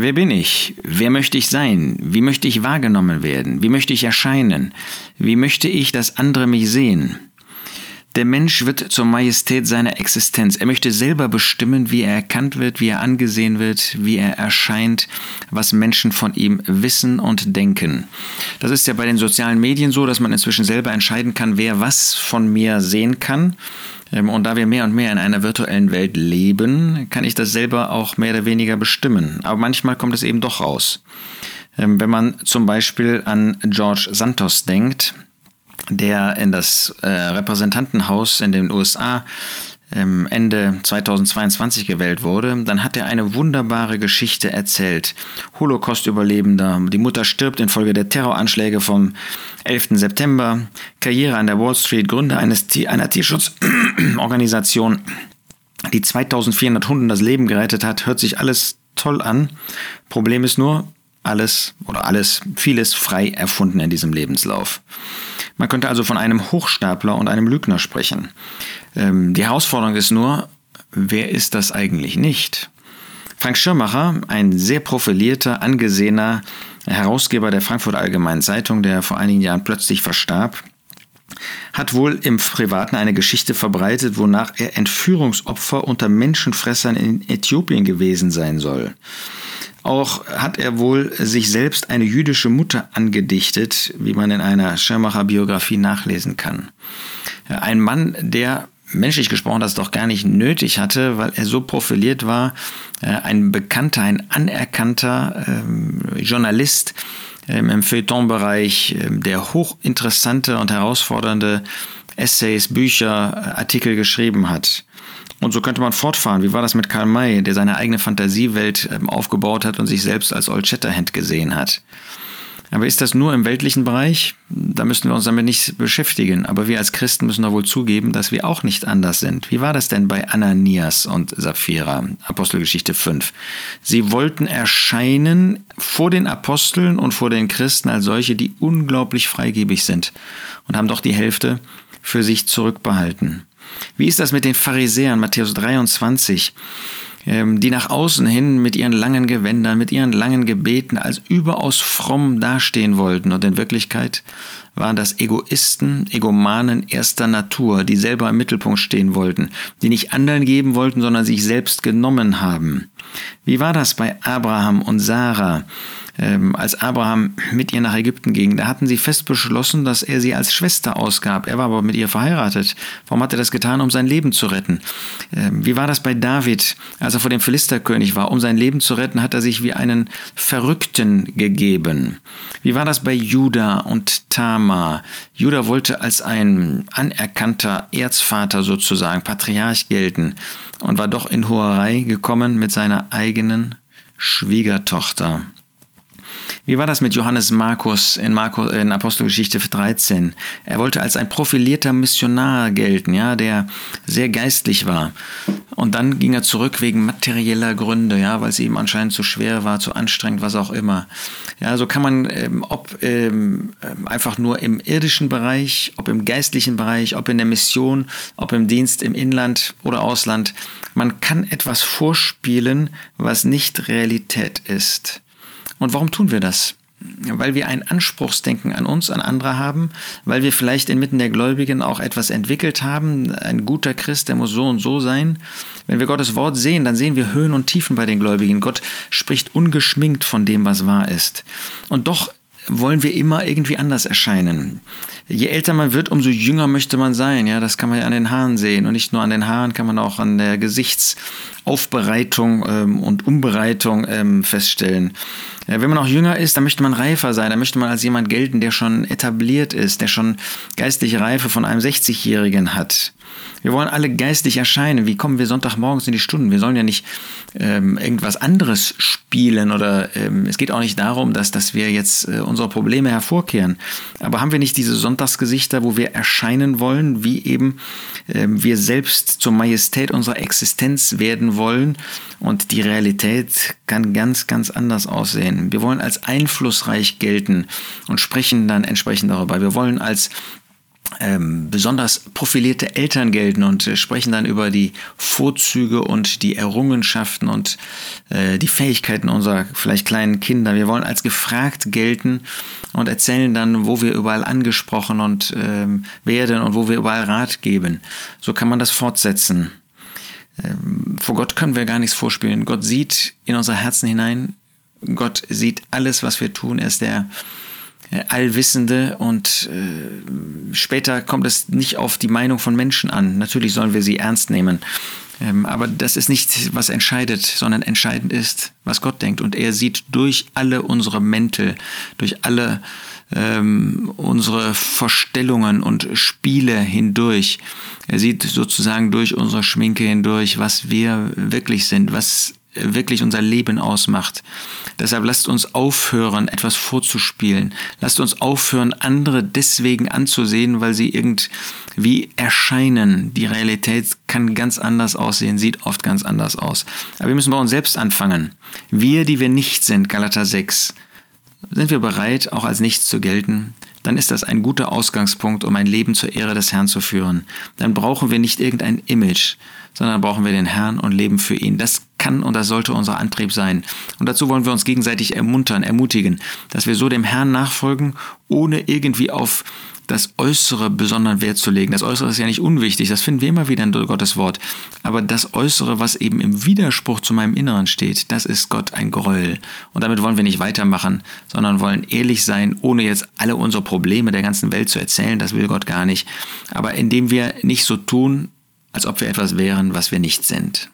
Wer bin ich? Wer möchte ich sein? Wie möchte ich wahrgenommen werden? Wie möchte ich erscheinen? Wie möchte ich, dass andere mich sehen? Der Mensch wird zur Majestät seiner Existenz. Er möchte selber bestimmen, wie er erkannt wird, wie er angesehen wird, wie er erscheint, was Menschen von ihm wissen und denken. Das ist ja bei den sozialen Medien so, dass man inzwischen selber entscheiden kann, wer was von mir sehen kann. Ähm, und da wir mehr und mehr in einer virtuellen Welt leben, kann ich das selber auch mehr oder weniger bestimmen. Aber manchmal kommt es eben doch raus. Ähm, wenn man zum Beispiel an George Santos denkt, der in das äh, Repräsentantenhaus in den USA ähm, Ende 2022 gewählt wurde, dann hat er eine wunderbare Geschichte erzählt. Holocaust-Überlebender, die Mutter stirbt infolge der Terroranschläge vom 11. September, Karriere an der Wall Street, Gründer eines, einer Tierschutzorganisation, die 2400 Hunden das Leben gerettet hat, hört sich alles toll an. Problem ist nur, alles oder alles, vieles frei erfunden in diesem Lebenslauf. Man könnte also von einem Hochstapler und einem Lügner sprechen. Ähm, die Herausforderung ist nur, wer ist das eigentlich nicht? Frank Schirmacher, ein sehr profilierter, angesehener Herausgeber der Frankfurter Allgemeinen Zeitung, der vor einigen Jahren plötzlich verstarb, hat wohl im Privaten eine Geschichte verbreitet, wonach er Entführungsopfer unter Menschenfressern in Äthiopien gewesen sein soll. Auch hat er wohl sich selbst eine jüdische Mutter angedichtet, wie man in einer Schirmacher Biografie nachlesen kann. Ein Mann, der menschlich gesprochen das doch gar nicht nötig hatte, weil er so profiliert war, ein bekannter, ein anerkannter ähm, Journalist ähm, im Feuilleton-Bereich, ähm, der hochinteressante und herausfordernde Essays, Bücher, Artikel geschrieben hat. Und so könnte man fortfahren. Wie war das mit Karl May, der seine eigene Fantasiewelt aufgebaut hat und sich selbst als Old Shatterhand gesehen hat? Aber ist das nur im weltlichen Bereich? Da müssen wir uns damit nicht beschäftigen. Aber wir als Christen müssen doch wohl zugeben, dass wir auch nicht anders sind. Wie war das denn bei Ananias und Sapphira? Apostelgeschichte 5. Sie wollten erscheinen vor den Aposteln und vor den Christen als solche, die unglaublich freigebig sind und haben doch die Hälfte für sich zurückbehalten. Wie ist das mit den Pharisäern, Matthäus 23? Ähm, die nach außen hin mit ihren langen Gewändern, mit ihren langen Gebeten als überaus fromm dastehen wollten. Und in Wirklichkeit waren das Egoisten, Egomanen erster Natur, die selber im Mittelpunkt stehen wollten, die nicht anderen geben wollten, sondern sich selbst genommen haben. Wie war das bei Abraham und Sarah? Ähm, als Abraham mit ihr nach Ägypten ging, da hatten sie fest beschlossen, dass er sie als Schwester ausgab. Er war aber mit ihr verheiratet. Warum hat er das getan? Um sein Leben zu retten. Ähm, wie war das bei David, als er vor dem Philisterkönig war? Um sein Leben zu retten, hat er sich wie einen Verrückten gegeben. Wie war das bei Judah und Tamar? Judah wollte als ein anerkannter Erzvater sozusagen, Patriarch gelten und war doch in Hoherei gekommen mit seiner eigenen Schwiegertochter. Wie war das mit Johannes Markus in, Markus, in Apostelgeschichte 13? Er wollte als ein profilierter Missionar gelten, ja, der sehr geistlich war. Und dann ging er zurück wegen materieller Gründe, ja, weil es ihm anscheinend zu schwer war, zu anstrengend, was auch immer. Ja, so kann man, ähm, ob ähm, einfach nur im irdischen Bereich, ob im geistlichen Bereich, ob in der Mission, ob im Dienst im Inland oder Ausland, man kann etwas vorspielen, was nicht Realität ist. Und warum tun wir das? Weil wir ein Anspruchsdenken an uns, an andere haben, weil wir vielleicht inmitten der Gläubigen auch etwas entwickelt haben. Ein guter Christ, der muss so und so sein. Wenn wir Gottes Wort sehen, dann sehen wir Höhen und Tiefen bei den Gläubigen. Gott spricht ungeschminkt von dem, was wahr ist. Und doch wollen wir immer irgendwie anders erscheinen. Je älter man wird, umso jünger möchte man sein. Ja, das kann man ja an den Haaren sehen. Und nicht nur an den Haaren, kann man auch an der Gesichtsaufbereitung ähm, und Umbereitung ähm, feststellen. Ja, wenn man auch jünger ist, dann möchte man reifer sein. Dann möchte man als jemand gelten, der schon etabliert ist, der schon geistliche Reife von einem 60-Jährigen hat. Wir wollen alle geistlich erscheinen. Wie kommen wir Sonntagmorgens in die Stunden? Wir sollen ja nicht ähm, irgendwas anderes spielen oder ähm, es geht auch nicht darum, dass, dass wir jetzt äh, unsere Probleme hervorkehren. Aber haben wir nicht diese Sonntagsgesichter, wo wir erscheinen wollen, wie eben ähm, wir selbst zur Majestät unserer Existenz werden wollen? Und die Realität kann ganz, ganz anders aussehen. Wir wollen als einflussreich gelten und sprechen dann entsprechend darüber. Wir wollen als ähm, besonders profilierte Eltern gelten und äh, sprechen dann über die Vorzüge und die Errungenschaften und äh, die Fähigkeiten unserer vielleicht kleinen Kinder. Wir wollen als gefragt gelten und erzählen dann, wo wir überall angesprochen und ähm, werden und wo wir überall Rat geben. So kann man das fortsetzen. Ähm, vor Gott können wir gar nichts vorspielen. Gott sieht in unser Herzen hinein. Gott sieht alles, was wir tun. Er ist der Allwissende und äh, später kommt es nicht auf die Meinung von Menschen an. Natürlich sollen wir sie ernst nehmen. Ähm, aber das ist nicht, was entscheidet, sondern entscheidend ist, was Gott denkt. Und er sieht durch alle unsere Mäntel, durch alle ähm, unsere Verstellungen und Spiele hindurch. Er sieht sozusagen durch unsere Schminke hindurch, was wir wirklich sind, was wirklich unser Leben ausmacht. Deshalb lasst uns aufhören, etwas vorzuspielen. Lasst uns aufhören, andere deswegen anzusehen, weil sie irgendwie erscheinen. Die Realität kann ganz anders aussehen, sieht oft ganz anders aus. Aber wir müssen bei uns selbst anfangen. Wir, die wir nicht sind, Galater 6, sind wir bereit, auch als nichts zu gelten? Dann ist das ein guter Ausgangspunkt, um ein Leben zur Ehre des Herrn zu führen. Dann brauchen wir nicht irgendein Image, sondern brauchen wir den Herrn und leben für ihn. Das kann und das sollte unser Antrieb sein. Und dazu wollen wir uns gegenseitig ermuntern, ermutigen, dass wir so dem Herrn nachfolgen, ohne irgendwie auf das Äußere besonderen Wert zu legen. Das Äußere ist ja nicht unwichtig, das finden wir immer wieder in Gottes Wort. Aber das Äußere, was eben im Widerspruch zu meinem Inneren steht, das ist Gott ein Gräuel. Und damit wollen wir nicht weitermachen, sondern wollen ehrlich sein, ohne jetzt alle unsere Probleme der ganzen Welt zu erzählen. Das will Gott gar nicht. Aber indem wir nicht so tun, als ob wir etwas wären, was wir nicht sind.